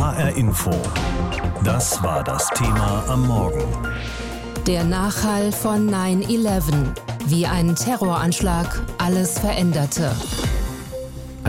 HR Info. Das war das Thema am Morgen. Der Nachhall von 9-11. Wie ein Terroranschlag alles veränderte.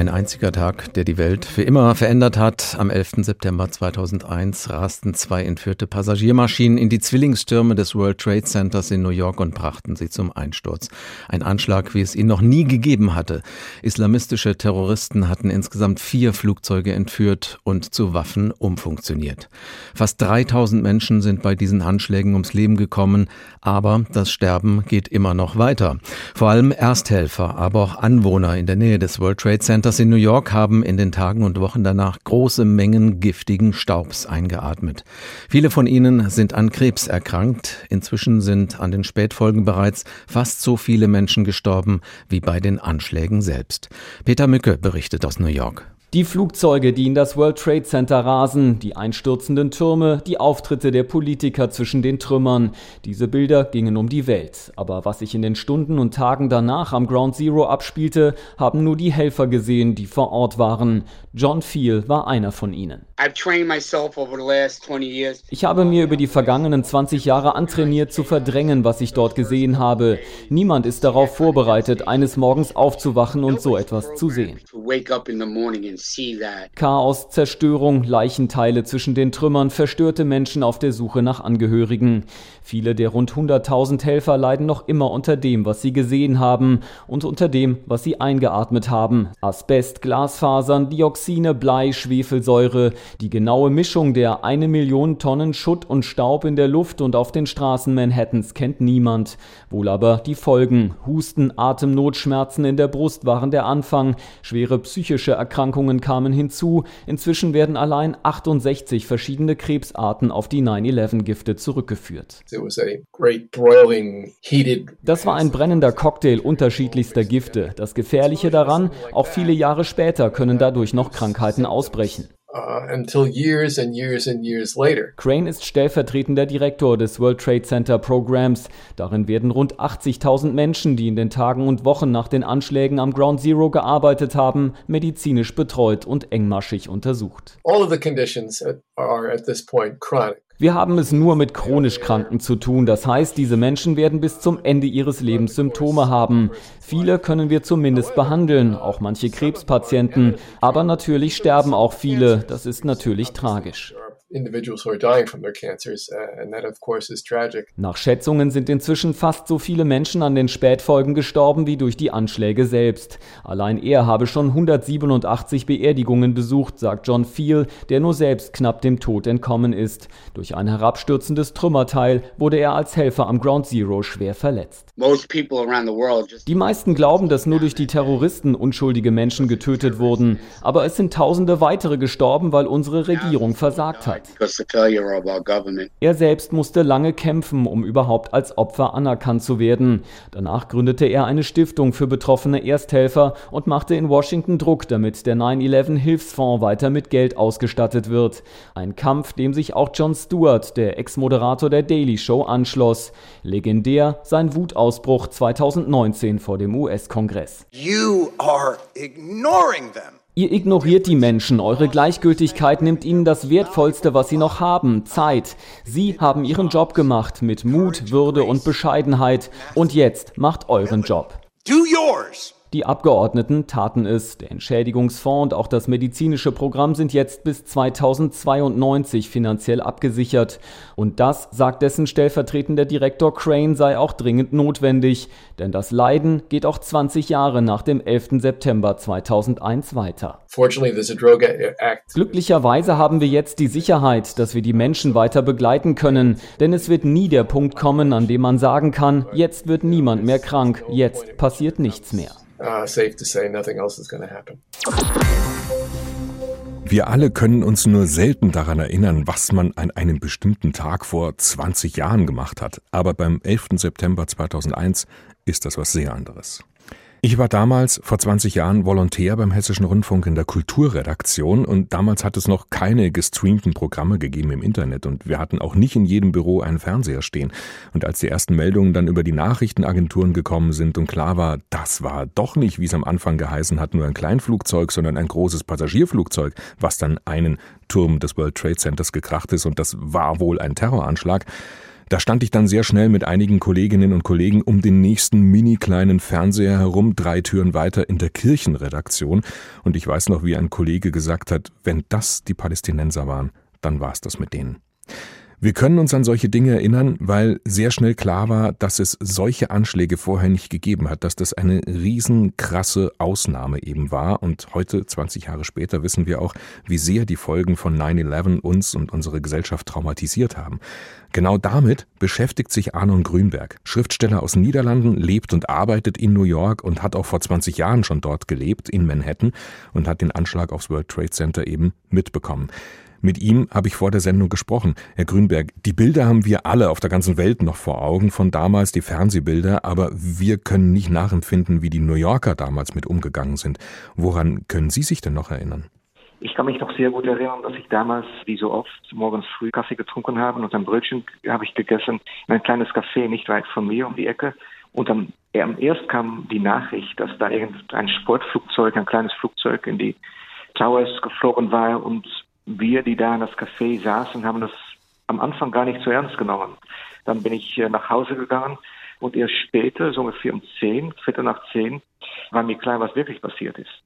Ein einziger Tag, der die Welt für immer verändert hat. Am 11. September 2001 rasten zwei entführte Passagiermaschinen in die Zwillingstürme des World Trade Centers in New York und brachten sie zum Einsturz. Ein Anschlag, wie es ihn noch nie gegeben hatte. Islamistische Terroristen hatten insgesamt vier Flugzeuge entführt und zu Waffen umfunktioniert. Fast 3000 Menschen sind bei diesen Anschlägen ums Leben gekommen, aber das Sterben geht immer noch weiter. Vor allem Ersthelfer, aber auch Anwohner in der Nähe des World Trade Centers Centers in New York haben in den Tagen und Wochen danach große Mengen giftigen Staubs eingeatmet. Viele von ihnen sind an Krebs erkrankt. Inzwischen sind an den Spätfolgen bereits fast so viele Menschen gestorben wie bei den Anschlägen selbst. Peter Mücke berichtet aus New York. Die Flugzeuge, die in das World Trade Center rasen, die einstürzenden Türme, die Auftritte der Politiker zwischen den Trümmern. Diese Bilder gingen um die Welt. Aber was sich in den Stunden und Tagen danach am Ground Zero abspielte, haben nur die Helfer gesehen, die vor Ort waren. John Feel war einer von ihnen. Ich habe mir über die vergangenen 20 Jahre antrainiert zu verdrängen, was ich dort gesehen habe. Niemand ist darauf vorbereitet, eines Morgens aufzuwachen und so etwas zu sehen. Chaos, Zerstörung, Leichenteile zwischen den Trümmern, verstörte Menschen auf der Suche nach Angehörigen. Viele der rund 100.000 Helfer leiden noch immer unter dem, was sie gesehen haben und unter dem, was sie eingeatmet haben. Asbest, Glasfasern, Dioxine, Blei, Schwefelsäure, die genaue Mischung der eine Million Tonnen Schutt und Staub in der Luft und auf den Straßen Manhattans kennt niemand. Wohl aber die Folgen. Husten, Atemnot, Schmerzen in der Brust waren der Anfang. Schwere psychische Erkrankungen kamen hinzu. Inzwischen werden allein 68 verschiedene Krebsarten auf die 9-11-Gifte zurückgeführt. Das war ein brennender Cocktail unterschiedlichster Gifte. Das Gefährliche daran, auch viele Jahre später können dadurch noch Krankheiten ausbrechen. Uh, until years and years and years later. Crane ist stellvertretender Direktor des World Trade Center Programs. Darin werden rund 80.000 Menschen, die in den Tagen und Wochen nach den Anschlägen am Ground Zero gearbeitet haben, medizinisch betreut und engmaschig untersucht. All of the conditions are at this point chronic. Wir haben es nur mit chronisch Kranken zu tun. Das heißt, diese Menschen werden bis zum Ende ihres Lebens Symptome haben. Viele können wir zumindest behandeln, auch manche Krebspatienten. Aber natürlich sterben auch viele. Das ist natürlich tragisch individuals who are dying from their cancers, and that of course is tragic. Nach Schätzungen sind inzwischen fast so viele Menschen an den Spätfolgen gestorben wie durch die Anschläge selbst. Allein er habe schon 187 Beerdigungen besucht, sagt John Feel, der nur selbst knapp dem Tod entkommen ist. Durch ein herabstürzendes Trümmerteil wurde er als Helfer am Ground Zero schwer verletzt. Die meisten glauben, dass nur durch die Terroristen unschuldige Menschen getötet wurden, aber es sind tausende weitere gestorben, weil unsere Regierung versagt hat. Er selbst musste lange kämpfen, um überhaupt als Opfer anerkannt zu werden. Danach gründete er eine Stiftung für betroffene Ersthelfer und machte in Washington Druck, damit der 9-11-Hilfsfonds weiter mit Geld ausgestattet wird. Ein Kampf, dem sich auch Jon Stewart, der Ex-Moderator der Daily Show, anschloss. Legendär sein Wutausbruch 2019 vor dem US-Kongress. You are ignoring them. Ihr ignoriert die Menschen, eure Gleichgültigkeit nimmt ihnen das Wertvollste, was sie noch haben, Zeit. Sie haben ihren Job gemacht mit Mut, Würde und Bescheidenheit und jetzt macht euren Job. Do yours. Die Abgeordneten taten es. Der Entschädigungsfonds und auch das medizinische Programm sind jetzt bis 2092 finanziell abgesichert. Und das, sagt dessen stellvertretender Direktor Crane, sei auch dringend notwendig. Denn das Leiden geht auch 20 Jahre nach dem 11. September 2001 weiter. Glücklicherweise haben wir jetzt die Sicherheit, dass wir die Menschen weiter begleiten können. Denn es wird nie der Punkt kommen, an dem man sagen kann, jetzt wird niemand mehr krank, jetzt passiert nichts mehr uh, safe to say nothing else is going to happen. Wir alle können uns nur selten daran erinnern, was man an einem bestimmten Tag vor 20 Jahren gemacht hat. Aber beim 11. September 2001 ist das was sehr anderes. Ich war damals vor 20 Jahren Volontär beim Hessischen Rundfunk in der Kulturredaktion und damals hat es noch keine gestreamten Programme gegeben im Internet und wir hatten auch nicht in jedem Büro einen Fernseher stehen. Und als die ersten Meldungen dann über die Nachrichtenagenturen gekommen sind und klar war, das war doch nicht, wie es am Anfang geheißen hat, nur ein Kleinflugzeug, sondern ein großes Passagierflugzeug, was dann einen Turm des World Trade Centers gekracht ist und das war wohl ein Terroranschlag, da stand ich dann sehr schnell mit einigen Kolleginnen und Kollegen um den nächsten mini kleinen Fernseher herum, drei Türen weiter in der Kirchenredaktion. Und ich weiß noch, wie ein Kollege gesagt hat, wenn das die Palästinenser waren, dann war es das mit denen. Wir können uns an solche Dinge erinnern, weil sehr schnell klar war, dass es solche Anschläge vorher nicht gegeben hat, dass das eine riesenkrasse Ausnahme eben war. Und heute, 20 Jahre später, wissen wir auch, wie sehr die Folgen von 9-11 uns und unsere Gesellschaft traumatisiert haben. Genau damit beschäftigt sich Arnon Grünberg. Schriftsteller aus den Niederlanden, lebt und arbeitet in New York und hat auch vor 20 Jahren schon dort gelebt, in Manhattan, und hat den Anschlag aufs World Trade Center eben mitbekommen. Mit ihm habe ich vor der Sendung gesprochen. Herr Grünberg, die Bilder haben wir alle auf der ganzen Welt noch vor Augen, von damals die Fernsehbilder, aber wir können nicht nachempfinden, wie die New Yorker damals mit umgegangen sind. Woran können Sie sich denn noch erinnern? Ich kann mich noch sehr gut erinnern, dass ich damals, wie so oft, morgens früh Kaffee getrunken habe und ein Brötchen habe ich gegessen in ein kleines Café nicht weit von mir um die Ecke. Und dann erst kam die Nachricht, dass da irgendein Sportflugzeug, ein kleines Flugzeug in die Towers geflogen war und wir, die da in das Café saßen, haben das am Anfang gar nicht so ernst genommen. Dann bin ich äh, nach Hause gegangen und erst später, so ungefähr um zehn, Viertel nach zehn, war mir klar, was wirklich passiert ist.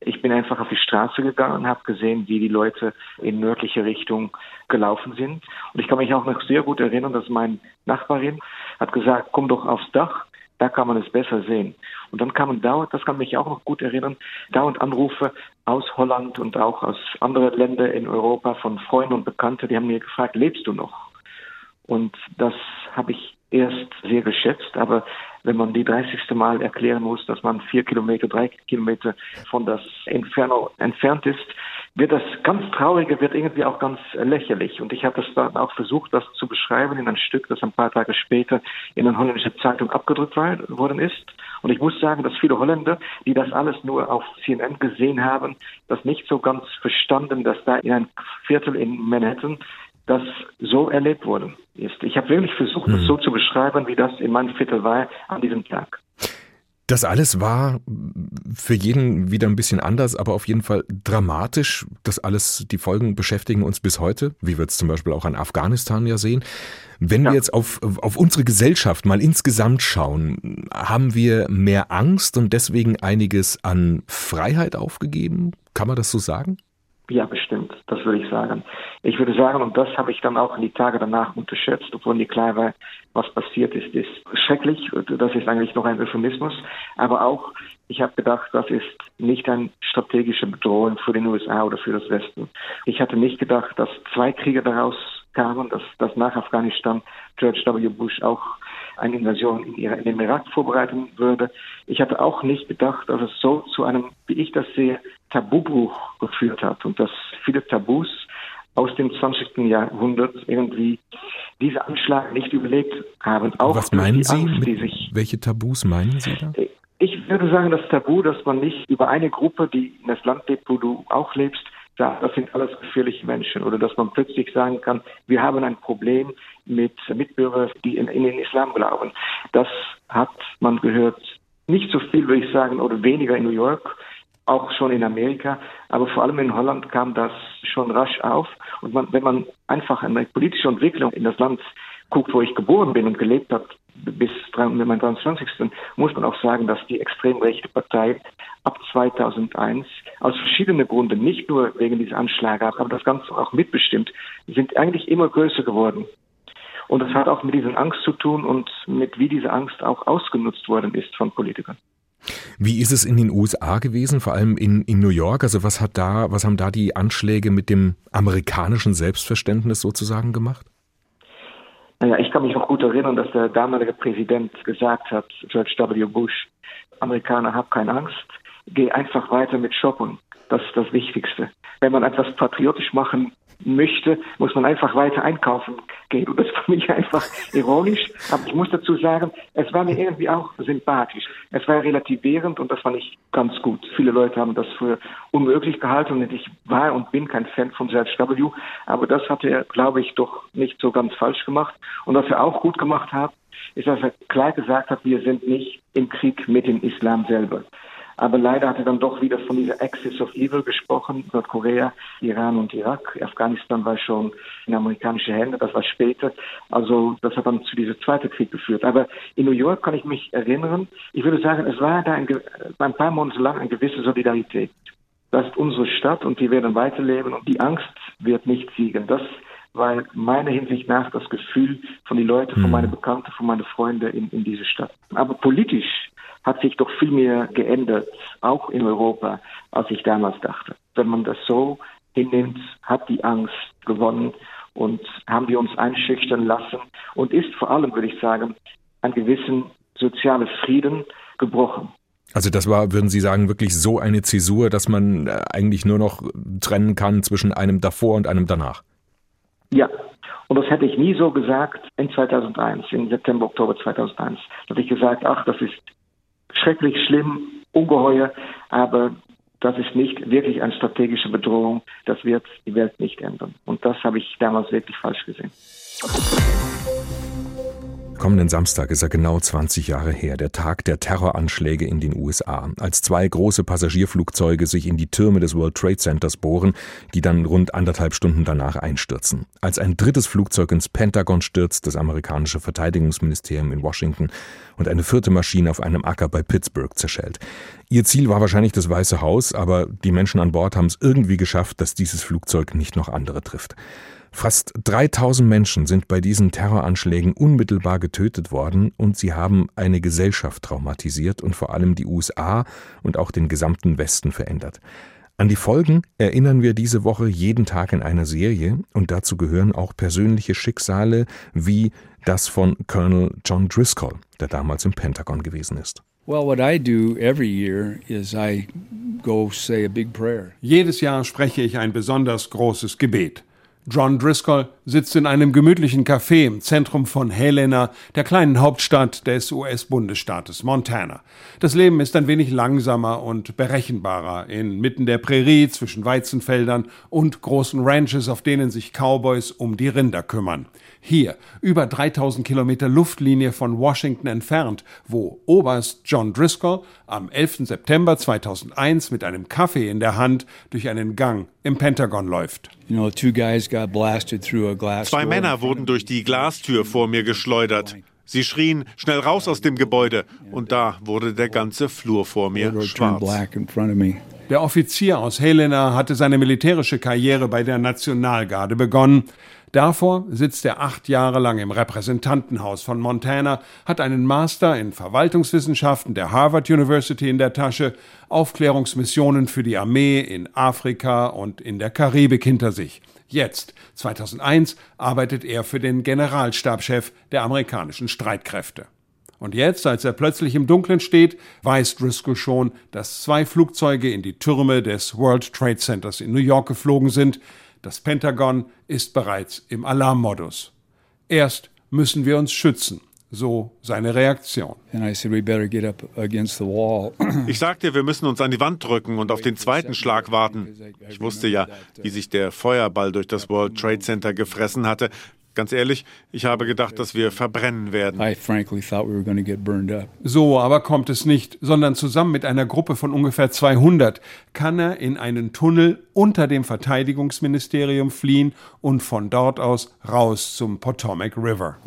Ich bin einfach auf die Straße gegangen und habe gesehen, wie die Leute in nördliche Richtung gelaufen sind. Und ich kann mich auch noch sehr gut erinnern, dass mein Nachbarin hat gesagt, komm doch aufs Dach da kann man es besser sehen. Und dann kamen dauernd, das kann mich auch noch gut erinnern, dauernd Anrufe aus Holland und auch aus anderen Ländern in Europa von Freunden und Bekannten, die haben mir gefragt, lebst du noch? Und das habe ich erst sehr geschätzt, aber wenn man die 30. Mal erklären muss, dass man vier Kilometer, drei Kilometer von das Inferno entfernt ist, wird das ganz Traurige, wird irgendwie auch ganz lächerlich. Und ich habe das dann auch versucht, das zu beschreiben in ein Stück, das ein paar Tage später in einer holländischen Zeitung abgedrückt worden ist. Und ich muss sagen, dass viele Holländer, die das alles nur auf CNN gesehen haben, das nicht so ganz verstanden, dass da in ein Viertel in Manhattan das so erlebt worden ist. Ich habe wirklich versucht, mhm. das so zu beschreiben, wie das in meinem Viertel war an diesem Tag. Das alles war für jeden wieder ein bisschen anders, aber auf jeden Fall dramatisch. Das alles, die Folgen beschäftigen uns bis heute, wie wir es zum Beispiel auch an Afghanistan ja sehen. Wenn ja. wir jetzt auf, auf unsere Gesellschaft mal insgesamt schauen, haben wir mehr Angst und deswegen einiges an Freiheit aufgegeben? Kann man das so sagen? Ja, bestimmt. Das würde ich sagen. Ich würde sagen, und das habe ich dann auch in die Tage danach unterschätzt, obwohl mir klar war, was passiert ist, ist schrecklich. Das ist eigentlich noch ein Euphemismus. Aber auch, ich habe gedacht, das ist nicht eine strategische Bedrohung für den USA oder für das Westen. Ich hatte nicht gedacht, dass zwei Kriege daraus kamen, dass, dass nach Afghanistan George W. Bush auch eine Invasion in, in den Irak vorbereiten würde. Ich hatte auch nicht gedacht, dass es so zu einem, wie ich das sehe, Tabubruch geführt hat und dass viele Tabus aus dem 20. Jahrhundert irgendwie diese Anschlag nicht überlegt haben. Auch Was meinen Sie? Angst, sich, welche Tabus meinen Sie da? Ich würde sagen, das Tabu, dass man nicht über eine Gruppe, die in das Land lebt, wo du auch lebst, sagt, das sind alles gefährliche Menschen. Oder dass man plötzlich sagen kann, wir haben ein Problem mit Mitbürgern, die in, in den Islam glauben. Das hat man gehört. Nicht so viel, würde ich sagen, oder weniger in New York, auch schon in Amerika, aber vor allem in Holland kam das schon rasch auf. Und man, wenn man einfach eine politische Entwicklung in das Land guckt, wo ich geboren bin und gelebt habe, bis meinem 23. muss man auch sagen, dass die extrem rechte Partei ab 2001 aus verschiedenen Gründen, nicht nur wegen dieser Anschläge, aber das Ganze auch mitbestimmt, sind eigentlich immer größer geworden. Und das hat auch mit dieser Angst zu tun und mit wie diese Angst auch ausgenutzt worden ist von Politikern. Wie ist es in den USA gewesen, vor allem in, in New York? Also was hat da, was haben da die Anschläge mit dem amerikanischen Selbstverständnis sozusagen gemacht? Naja, ich kann mich noch gut erinnern, dass der damalige Präsident gesagt hat, George W. Bush, Amerikaner, hab keine Angst, geh einfach weiter mit Shoppen. Das ist das Wichtigste. Wenn man etwas patriotisch machen möchte, muss man einfach weiter einkaufen geht. Und das ist für mich einfach ironisch. Aber ich muss dazu sagen, es war mir irgendwie auch sympathisch. Es war relativierend und das fand ich ganz gut. Viele Leute haben das für unmöglich gehalten und ich war und bin kein Fan von George W. Aber das hat er, glaube ich, doch nicht so ganz falsch gemacht. Und was er auch gut gemacht hat, ist, dass er klar gesagt hat, wir sind nicht im Krieg mit dem Islam selber. Aber leider hat er dann doch wieder von dieser Axis of Evil gesprochen, Nordkorea, Iran und Irak. Afghanistan war schon in amerikanische Hände, das war später. Also das hat dann zu diesem zweiten Krieg geführt. Aber in New York kann ich mich erinnern, ich würde sagen, es war da ein, ein paar Monate lang eine gewisse Solidarität. Das ist unsere Stadt und die werden weiterleben und die Angst wird nicht siegen. Das war meiner Hinsicht nach das Gefühl von den Leuten, von hm. meinen Bekannten, von meinen Freunden in, in dieser Stadt. Aber politisch hat sich doch viel mehr geändert, auch in Europa, als ich damals dachte. Wenn man das so hinnimmt, hat die Angst gewonnen und haben wir uns einschüchtern lassen und ist vor allem, würde ich sagen, ein gewissen soziales Frieden gebrochen. Also das war, würden Sie sagen, wirklich so eine Zäsur, dass man äh, eigentlich nur noch trennen kann zwischen einem davor und einem danach? Ja, und das hätte ich nie so gesagt in 2001, im September, Oktober 2001. Da hätte ich gesagt, ach, das ist schrecklich schlimm, ungeheuer, aber das ist nicht wirklich eine strategische Bedrohung. Das wird die Welt nicht ändern. Und das habe ich damals wirklich falsch gesehen. Kommenden Samstag ist er genau 20 Jahre her, der Tag der Terroranschläge in den USA, als zwei große Passagierflugzeuge sich in die Türme des World Trade Centers bohren, die dann rund anderthalb Stunden danach einstürzen. Als ein drittes Flugzeug ins Pentagon stürzt, das amerikanische Verteidigungsministerium in Washington, und eine vierte Maschine auf einem Acker bei Pittsburgh zerschellt. Ihr Ziel war wahrscheinlich das Weiße Haus, aber die Menschen an Bord haben es irgendwie geschafft, dass dieses Flugzeug nicht noch andere trifft. Fast 3000 Menschen sind bei diesen Terroranschlägen unmittelbar getötet worden und sie haben eine Gesellschaft traumatisiert und vor allem die USA und auch den gesamten Westen verändert. An die Folgen erinnern wir diese Woche jeden Tag in einer Serie und dazu gehören auch persönliche Schicksale wie das von Colonel John Driscoll, der damals im Pentagon gewesen ist. Jedes Jahr spreche ich ein besonders großes Gebet. John Driscoll sitzt in einem gemütlichen Café im Zentrum von Helena, der kleinen Hauptstadt des US-Bundesstaates Montana. Das Leben ist ein wenig langsamer und berechenbarer inmitten der Prärie zwischen Weizenfeldern und großen Ranches, auf denen sich Cowboys um die Rinder kümmern. Hier, über 3000 Kilometer Luftlinie von Washington entfernt, wo Oberst John Driscoll am 11. September 2001 mit einem Kaffee in der Hand durch einen Gang im Pentagon läuft. Zwei Männer wurden durch die Glastür vor mir geschleudert. Sie schrien, schnell raus aus dem Gebäude. Und da wurde der ganze Flur vor mir schwarz. Der Offizier aus Helena hatte seine militärische Karriere bei der Nationalgarde begonnen. Davor sitzt er acht Jahre lang im Repräsentantenhaus von Montana, hat einen Master in Verwaltungswissenschaften der Harvard University in der Tasche, Aufklärungsmissionen für die Armee in Afrika und in der Karibik hinter sich. Jetzt, 2001, arbeitet er für den Generalstabschef der amerikanischen Streitkräfte. Und jetzt, als er plötzlich im Dunkeln steht, weiß Driscoll schon, dass zwei Flugzeuge in die Türme des World Trade Centers in New York geflogen sind, das Pentagon ist bereits im Alarmmodus. Erst müssen wir uns schützen. So seine Reaktion. Ich sagte, wir müssen uns an die Wand drücken und auf den zweiten Schlag warten. Ich wusste ja, wie sich der Feuerball durch das World Trade Center gefressen hatte. Ganz ehrlich, ich habe gedacht, dass wir verbrennen werden. So aber kommt es nicht, sondern zusammen mit einer Gruppe von ungefähr 200 kann er in einen Tunnel unter dem Verteidigungsministerium fliehen und von dort aus raus zum Potomac River.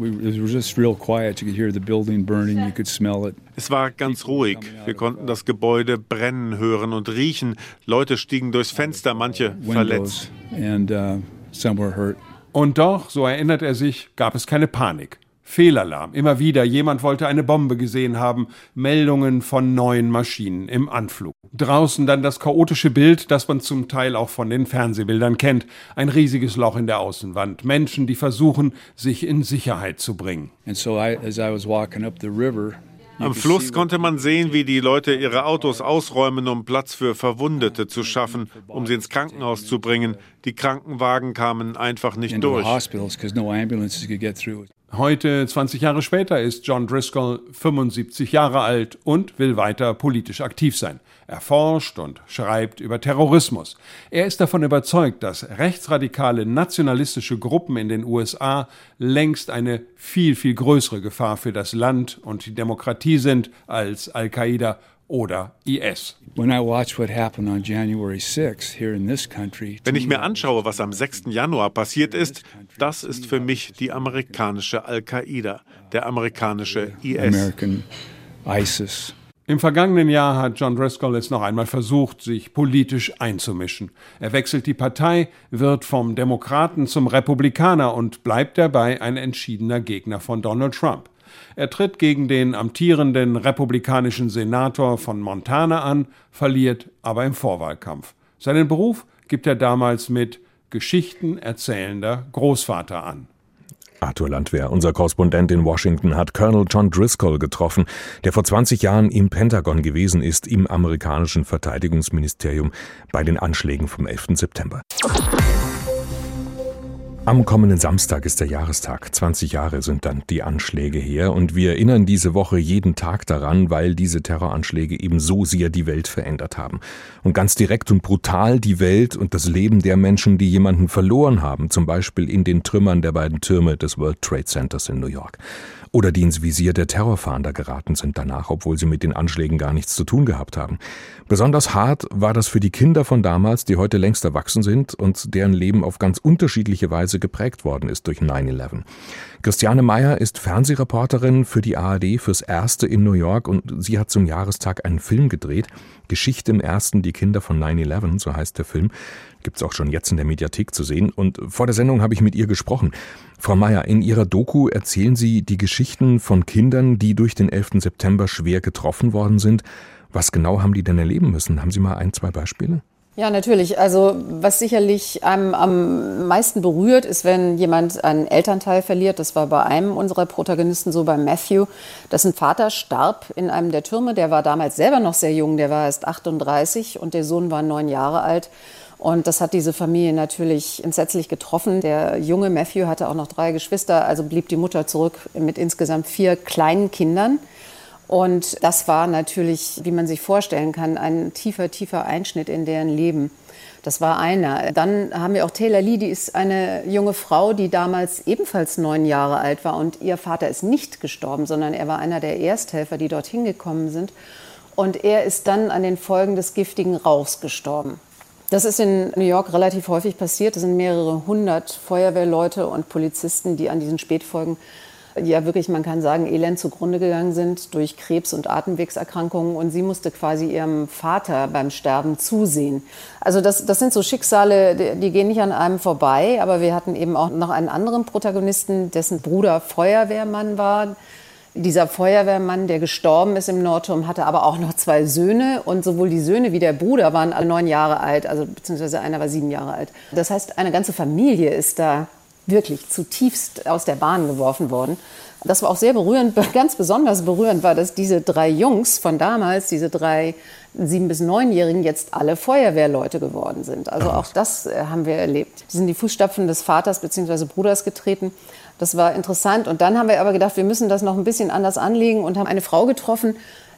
Es war ganz ruhig. Wir konnten das Gebäude brennen hören und riechen. Leute stiegen durchs Fenster, manche verletzt. Uh, und doch, so erinnert er sich, gab es keine Panik. Fehlalarm, immer wieder, jemand wollte eine Bombe gesehen haben, Meldungen von neuen Maschinen im Anflug. Draußen dann das chaotische Bild, das man zum Teil auch von den Fernsehbildern kennt, ein riesiges Loch in der Außenwand, Menschen, die versuchen, sich in Sicherheit zu bringen. And so I, as I was walking up the river, Am Fluss konnte man sehen, wie die Leute ihre Autos ausräumen, um Platz für Verwundete zu schaffen, um sie ins Krankenhaus zu bringen. Die Krankenwagen kamen einfach nicht durch. Heute, 20 Jahre später, ist John Driscoll 75 Jahre alt und will weiter politisch aktiv sein. Er forscht und schreibt über Terrorismus. Er ist davon überzeugt, dass rechtsradikale nationalistische Gruppen in den USA längst eine viel, viel größere Gefahr für das Land und die Demokratie sind als Al-Qaida oder IS. Wenn ich mir anschaue, was am 6. Januar passiert ist, das ist für mich die amerikanische Al-Qaida, der amerikanische IS. Im vergangenen Jahr hat John Driscoll es noch einmal versucht, sich politisch einzumischen. Er wechselt die Partei, wird vom Demokraten zum Republikaner und bleibt dabei ein entschiedener Gegner von Donald Trump. Er tritt gegen den amtierenden republikanischen Senator von Montana an, verliert aber im Vorwahlkampf. Seinen Beruf gibt er damals mit Geschichten erzählender Großvater an. Arthur Landwehr, unser Korrespondent in Washington, hat Colonel John Driscoll getroffen, der vor 20 Jahren im Pentagon gewesen ist, im amerikanischen Verteidigungsministerium bei den Anschlägen vom 11. September. Am kommenden Samstag ist der Jahrestag. 20 Jahre sind dann die Anschläge her und wir erinnern diese Woche jeden Tag daran, weil diese Terroranschläge eben so sehr die Welt verändert haben. Und ganz direkt und brutal die Welt und das Leben der Menschen, die jemanden verloren haben, zum Beispiel in den Trümmern der beiden Türme des World Trade Centers in New York oder die ins Visier der Terrorfahnder geraten sind danach, obwohl sie mit den Anschlägen gar nichts zu tun gehabt haben. Besonders hart war das für die Kinder von damals, die heute längst erwachsen sind und deren Leben auf ganz unterschiedliche Weise geprägt worden ist durch 9-11. Christiane Meyer ist Fernsehreporterin für die ARD fürs Erste in New York und sie hat zum Jahrestag einen Film gedreht. Geschichte im Ersten, die Kinder von 9-11, so heißt der Film. Gibt's auch schon jetzt in der Mediathek zu sehen. Und vor der Sendung habe ich mit ihr gesprochen. Frau Mayer, in Ihrer Doku erzählen Sie die Geschichten von Kindern, die durch den 11. September schwer getroffen worden sind. Was genau haben die denn erleben müssen? Haben Sie mal ein, zwei Beispiele? Ja, natürlich. Also was sicherlich einem am meisten berührt, ist, wenn jemand einen Elternteil verliert. Das war bei einem unserer Protagonisten so, bei Matthew. Dessen Vater starb in einem der Türme. Der war damals selber noch sehr jung, der war erst 38 und der Sohn war neun Jahre alt. Und das hat diese Familie natürlich entsetzlich getroffen. Der junge Matthew hatte auch noch drei Geschwister, also blieb die Mutter zurück mit insgesamt vier kleinen Kindern. Und das war natürlich, wie man sich vorstellen kann, ein tiefer, tiefer Einschnitt in deren Leben. Das war einer. Dann haben wir auch Taylor Lee, die ist eine junge Frau, die damals ebenfalls neun Jahre alt war. Und ihr Vater ist nicht gestorben, sondern er war einer der Ersthelfer, die dorthin gekommen sind. Und er ist dann an den Folgen des giftigen Rauchs gestorben. Das ist in New York relativ häufig passiert. Es sind mehrere hundert Feuerwehrleute und Polizisten, die an diesen Spätfolgen ja wirklich, man kann sagen, elend zugrunde gegangen sind durch Krebs und Atemwegserkrankungen. Und sie musste quasi ihrem Vater beim Sterben zusehen. Also das, das sind so Schicksale, die, die gehen nicht an einem vorbei. Aber wir hatten eben auch noch einen anderen Protagonisten, dessen Bruder Feuerwehrmann war. Dieser Feuerwehrmann, der gestorben ist im Nordturm, hatte aber auch noch zwei Söhne und sowohl die Söhne wie der Bruder waren alle neun Jahre alt, also beziehungsweise einer war sieben Jahre alt. Das heißt, eine ganze Familie ist da wirklich zutiefst aus der Bahn geworfen worden. Das war auch sehr berührend, ganz besonders berührend war, dass diese drei Jungs von damals, diese drei sieben- bis neunjährigen, jetzt alle Feuerwehrleute geworden sind. Also auch das äh, haben wir erlebt. Die sind die Fußstapfen des Vaters bzw. Bruders getreten. Das war interessant. Und dann haben wir aber gedacht, wir müssen das noch ein bisschen anders anlegen und haben eine Frau getroffen,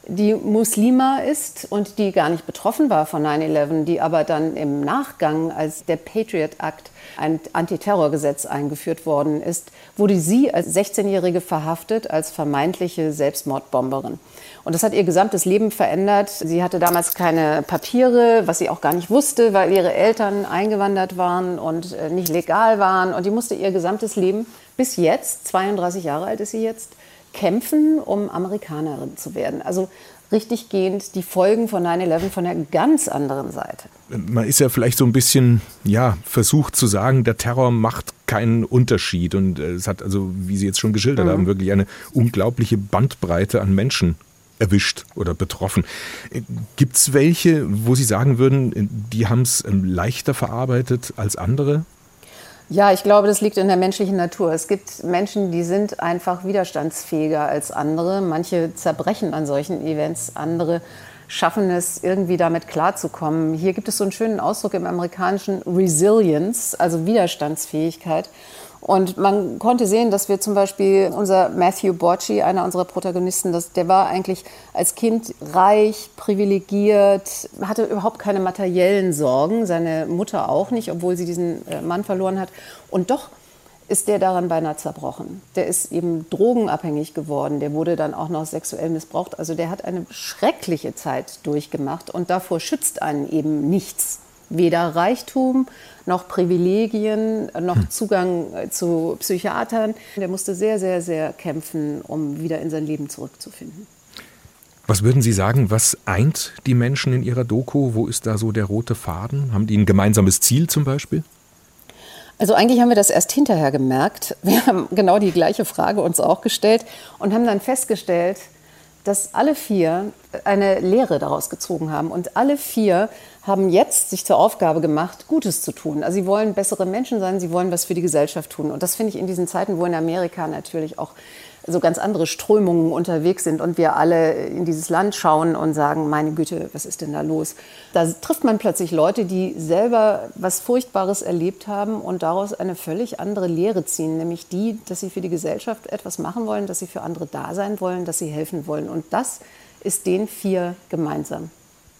die Muslima ist und die gar nicht betroffen war von 9-11, die aber dann im Nachgang, als der Patriot Act, ein Antiterrorgesetz eingeführt worden ist, wurde sie als 16-Jährige verhaftet als vermeintliche Selbstmordbomberin. Und das hat ihr gesamtes Leben verändert. Sie hatte damals keine Papiere, was sie auch gar nicht wusste, weil ihre Eltern eingewandert waren und äh, nicht legal waren. Und die musste ihr gesamtes Leben bis jetzt, 32 Jahre alt ist sie jetzt, kämpfen, um Amerikanerin zu werden. Also richtig gehend die Folgen von 9-11 von einer ganz anderen Seite. Man ist ja vielleicht so ein bisschen, ja, versucht zu sagen, der Terror macht keinen Unterschied. Und äh, es hat also, wie Sie jetzt schon geschildert mhm. haben, wirklich eine unglaubliche Bandbreite an Menschen erwischt oder betroffen. Äh, Gibt es welche, wo Sie sagen würden, die haben es ähm, leichter verarbeitet als andere? Ja, ich glaube, das liegt in der menschlichen Natur. Es gibt Menschen, die sind einfach widerstandsfähiger als andere. Manche zerbrechen an solchen Events, andere schaffen es, irgendwie damit klarzukommen. Hier gibt es so einen schönen Ausdruck im amerikanischen Resilience, also Widerstandsfähigkeit. Und man konnte sehen, dass wir zum Beispiel unser Matthew Bocci, einer unserer Protagonisten, das, der war eigentlich als Kind reich, privilegiert, hatte überhaupt keine materiellen Sorgen, seine Mutter auch nicht, obwohl sie diesen äh, Mann verloren hat. Und doch ist der daran beinahe zerbrochen. Der ist eben drogenabhängig geworden, der wurde dann auch noch sexuell missbraucht. Also der hat eine schreckliche Zeit durchgemacht und davor schützt einen eben nichts. Weder Reichtum noch Privilegien, noch hm. Zugang äh, zu Psychiatern. Der musste sehr, sehr, sehr kämpfen, um wieder in sein Leben zurückzufinden. Was würden Sie sagen, was eint die Menschen in Ihrer Doku? Wo ist da so der rote Faden? Haben die ein gemeinsames Ziel zum Beispiel? Also eigentlich haben wir das erst hinterher gemerkt. Wir haben genau die gleiche Frage uns auch gestellt und haben dann festgestellt, dass alle vier eine Lehre daraus gezogen haben. Und alle vier haben jetzt sich zur Aufgabe gemacht, Gutes zu tun. Also sie wollen bessere Menschen sein, sie wollen was für die Gesellschaft tun. Und das finde ich in diesen Zeiten, wo in Amerika natürlich auch so ganz andere Strömungen unterwegs sind und wir alle in dieses Land schauen und sagen, meine Güte, was ist denn da los? Da trifft man plötzlich Leute, die selber was Furchtbares erlebt haben und daraus eine völlig andere Lehre ziehen, nämlich die, dass sie für die Gesellschaft etwas machen wollen, dass sie für andere da sein wollen, dass sie helfen wollen. Und das ist den vier gemeinsam.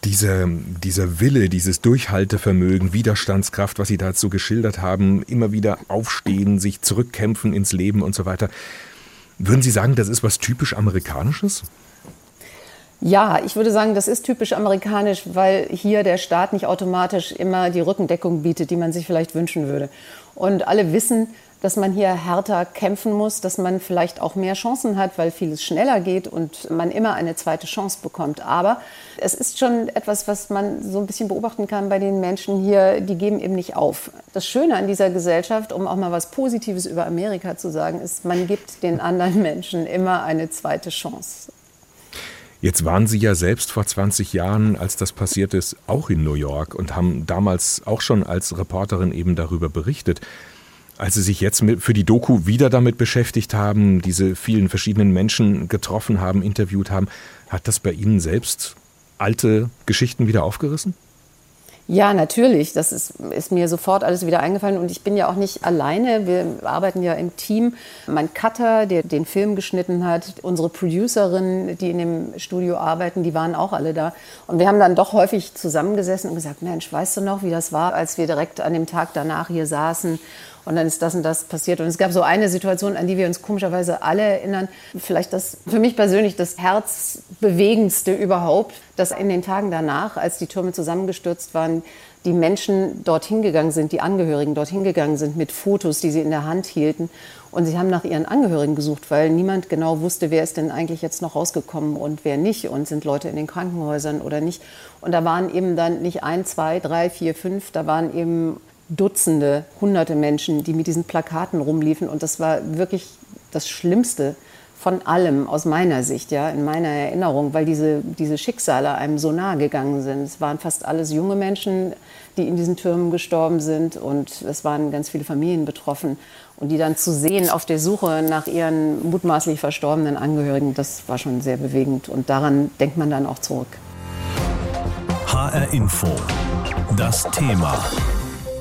Diese, dieser Wille, dieses Durchhaltevermögen, Widerstandskraft, was Sie dazu geschildert haben, immer wieder aufstehen, sich zurückkämpfen ins Leben und so weiter. Würden Sie sagen, das ist was typisch Amerikanisches? Ja, ich würde sagen, das ist typisch amerikanisch, weil hier der Staat nicht automatisch immer die Rückendeckung bietet, die man sich vielleicht wünschen würde. Und alle wissen, dass man hier härter kämpfen muss, dass man vielleicht auch mehr Chancen hat, weil vieles schneller geht und man immer eine zweite Chance bekommt. Aber es ist schon etwas, was man so ein bisschen beobachten kann bei den Menschen hier, die geben eben nicht auf. Das Schöne an dieser Gesellschaft, um auch mal was Positives über Amerika zu sagen, ist, man gibt den anderen Menschen immer eine zweite Chance. Jetzt waren Sie ja selbst vor 20 Jahren, als das passiert ist, auch in New York und haben damals auch schon als Reporterin eben darüber berichtet. Als Sie sich jetzt für die Doku wieder damit beschäftigt haben, diese vielen verschiedenen Menschen getroffen haben, interviewt haben, hat das bei Ihnen selbst alte Geschichten wieder aufgerissen? Ja, natürlich. Das ist, ist, mir sofort alles wieder eingefallen. Und ich bin ja auch nicht alleine. Wir arbeiten ja im Team. Mein Cutter, der den Film geschnitten hat, unsere Producerinnen, die in dem Studio arbeiten, die waren auch alle da. Und wir haben dann doch häufig zusammengesessen und gesagt, Mensch, weißt du noch, wie das war, als wir direkt an dem Tag danach hier saßen und dann ist das und das passiert. Und es gab so eine Situation, an die wir uns komischerweise alle erinnern. Vielleicht das für mich persönlich das herzbewegendste überhaupt, dass in den Tagen danach, als die Türme zusammengestürzt waren, die Menschen dorthin gegangen sind, die Angehörigen dorthin gegangen sind mit Fotos, die sie in der Hand hielten. Und sie haben nach ihren Angehörigen gesucht, weil niemand genau wusste, wer ist denn eigentlich jetzt noch rausgekommen und wer nicht. Und sind Leute in den Krankenhäusern oder nicht. Und da waren eben dann nicht ein, zwei, drei, vier, fünf, da waren eben Dutzende, hunderte Menschen, die mit diesen Plakaten rumliefen. Und das war wirklich das Schlimmste von allem aus meiner Sicht, ja, in meiner Erinnerung, weil diese, diese Schicksale einem so nahe gegangen sind. Es waren fast alles junge Menschen, die in diesen Türmen gestorben sind und es waren ganz viele Familien betroffen. Und die dann zu sehen auf der Suche nach ihren mutmaßlich verstorbenen Angehörigen, das war schon sehr bewegend. Und daran denkt man dann auch zurück. HR Info. Das Thema.